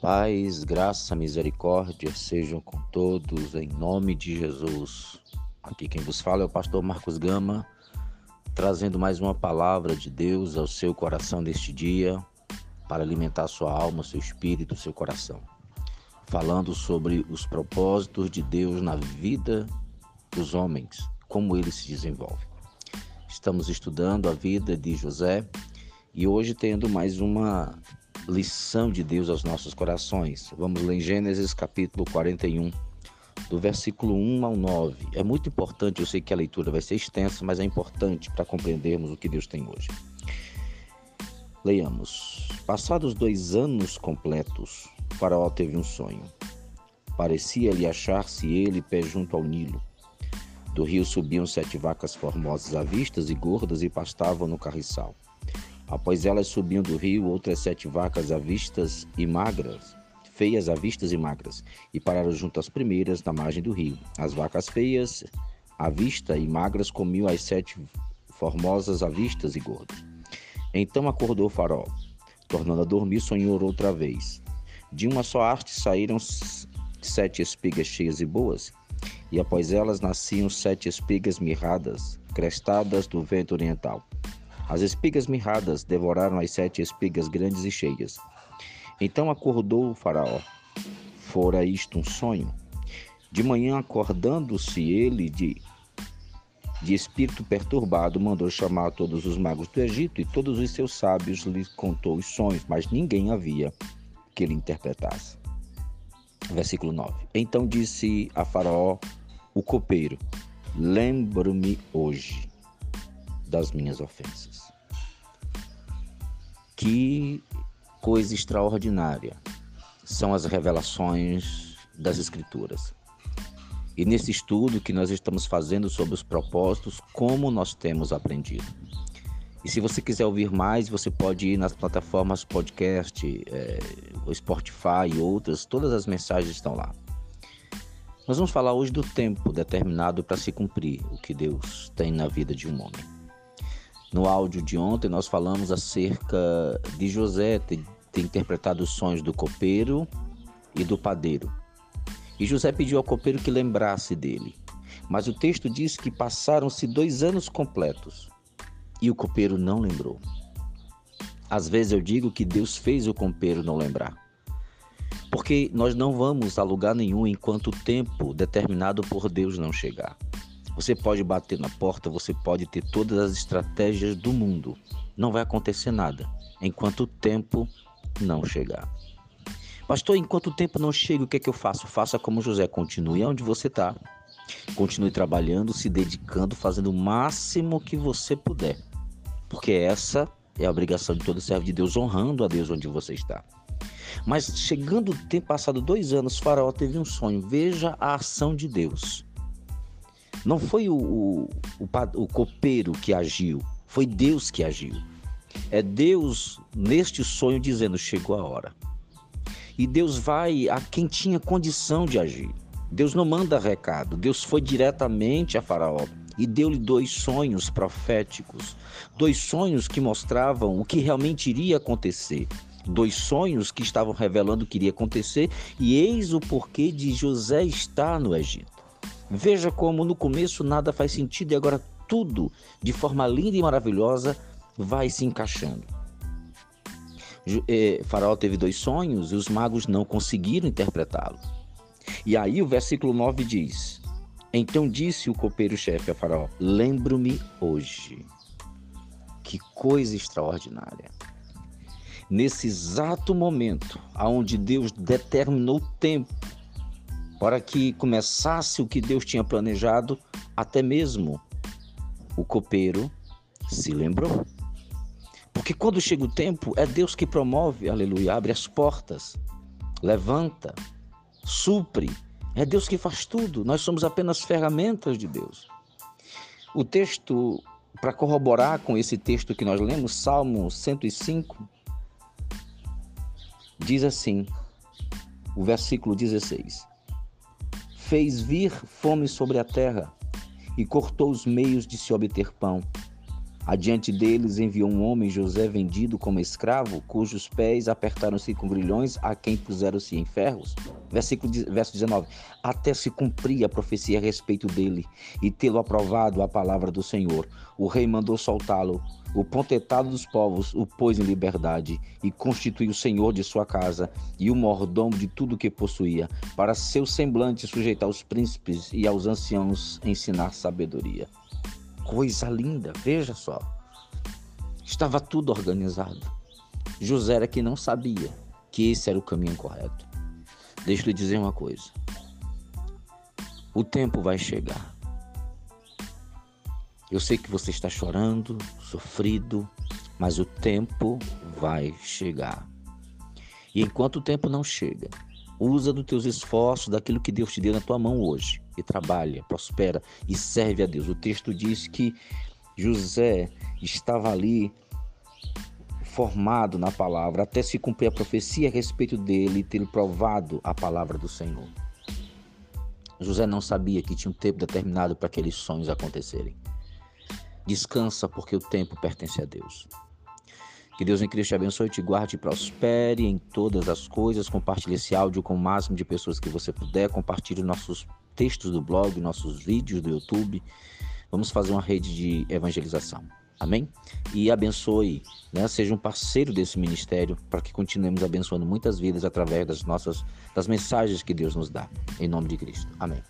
Paz, graça, misericórdia sejam com todos em nome de Jesus. Aqui quem vos fala é o pastor Marcos Gama, trazendo mais uma palavra de Deus ao seu coração neste dia, para alimentar sua alma, seu espírito, seu coração. Falando sobre os propósitos de Deus na vida dos homens, como ele se desenvolve. Estamos estudando a vida de José e hoje tendo mais uma lição de Deus aos nossos corações. Vamos ler em Gênesis capítulo 41, do versículo 1 ao 9. É muito importante, eu sei que a leitura vai ser extensa, mas é importante para compreendermos o que Deus tem hoje. Leiamos. Passados dois anos completos, Faraó teve um sonho. Parecia-lhe achar-se ele pé junto ao Nilo. Do rio subiam sete vacas formosas à vista e gordas e pastavam no carriçal. Após elas subiam do rio outras sete vacas avistas e magras, feias avistas e magras, e pararam junto às primeiras na margem do rio. As vacas feias, à vista e magras, comiam as sete formosas avistas e gordas. Então acordou o faraó. Tornando a dormir, sonhou outra vez. De uma só haste saíram sete espigas cheias e boas, e após elas nasciam sete espigas mirradas, crestadas do vento oriental. As espigas mirradas devoraram as sete espigas grandes e cheias. Então acordou o faraó. Fora isto um sonho? De manhã, acordando-se ele de, de espírito perturbado, mandou chamar todos os magos do Egito e todos os seus sábios lhe contou os sonhos, mas ninguém havia que ele interpretasse. Versículo 9. Então disse a Faraó, o copeiro: Lembro-me hoje das minhas ofensas. Que coisa extraordinária são as revelações das Escrituras. E nesse estudo que nós estamos fazendo sobre os propósitos, como nós temos aprendido. E se você quiser ouvir mais, você pode ir nas plataformas podcast, é, Spotify e outras, todas as mensagens estão lá. Nós vamos falar hoje do tempo determinado para se cumprir o que Deus tem na vida de um homem. No áudio de ontem nós falamos acerca de José ter, ter interpretado os sonhos do copeiro e do padeiro. E José pediu ao copeiro que lembrasse dele. Mas o texto diz que passaram-se dois anos completos e o copeiro não lembrou. Às vezes eu digo que Deus fez o copeiro não lembrar. Porque nós não vamos a lugar nenhum enquanto o tempo determinado por Deus não chegar. Você pode bater na porta, você pode ter todas as estratégias do mundo. Não vai acontecer nada enquanto o tempo não chegar. Pastor, enquanto o tempo não chega, o que é que eu faço? Faça como José, continue onde você está. Continue trabalhando, se dedicando, fazendo o máximo que você puder. Porque essa é a obrigação de todo servo de Deus, honrando a Deus onde você está. Mas chegando o tempo, passado dois anos, Faraó teve um sonho. Veja a ação de Deus. Não foi o, o, o, o copeiro que agiu, foi Deus que agiu. É Deus neste sonho dizendo: chegou a hora. E Deus vai a quem tinha condição de agir. Deus não manda recado, Deus foi diretamente a Faraó e deu-lhe dois sonhos proféticos, dois sonhos que mostravam o que realmente iria acontecer, dois sonhos que estavam revelando o que iria acontecer, e eis o porquê de José estar no Egito. Veja como no começo nada faz sentido e agora tudo, de forma linda e maravilhosa, vai se encaixando. É, faraó teve dois sonhos e os magos não conseguiram interpretá-lo. E aí o versículo 9 diz: Então disse o copeiro-chefe a Faraó: Lembro-me hoje. Que coisa extraordinária. Nesse exato momento, aonde Deus determinou o tempo para que começasse o que Deus tinha planejado, até mesmo o copeiro se lembrou. Porque quando chega o tempo, é Deus que promove, aleluia, abre as portas, levanta, supre. É Deus que faz tudo, nós somos apenas ferramentas de Deus. O texto, para corroborar com esse texto que nós lemos, Salmo 105, diz assim, o versículo 16: fez vir fome sobre a terra e cortou os meios de se obter pão. Adiante deles enviou um homem, José, vendido como escravo, cujos pés apertaram-se com grilhões, a quem puseram-se em ferros. Versículo, verso 19. Até se cumprir a profecia a respeito dele, e tê-lo aprovado a palavra do Senhor. O rei mandou soltá-lo. O pontetado dos povos o pôs em liberdade e constituiu o senhor de sua casa e o mordomo de tudo que possuía, para seu semblante sujeitar os príncipes e aos anciãos ensinar sabedoria coisa linda, veja só. Estava tudo organizado. José era que não sabia que esse era o caminho correto. Deixa eu lhe dizer uma coisa. O tempo vai chegar. Eu sei que você está chorando, sofrido, mas o tempo vai chegar. E enquanto o tempo não chega, usa dos teus esforços, daquilo que Deus te deu na tua mão hoje e trabalha, prospera e serve a Deus. O texto diz que José estava ali formado na palavra até se cumprir a profecia a respeito dele e ter provado a palavra do Senhor. José não sabia que tinha um tempo determinado para aqueles sonhos acontecerem. Descansa porque o tempo pertence a Deus. Que Deus em Cristo te abençoe, te guarde e prospere em todas as coisas. Compartilhe esse áudio com o máximo de pessoas que você puder. Compartilhe nossos textos do blog, nossos vídeos do YouTube. Vamos fazer uma rede de evangelização. Amém? E abençoe, né? seja um parceiro desse ministério para que continuemos abençoando muitas vidas através das nossas das mensagens que Deus nos dá. Em nome de Cristo. Amém.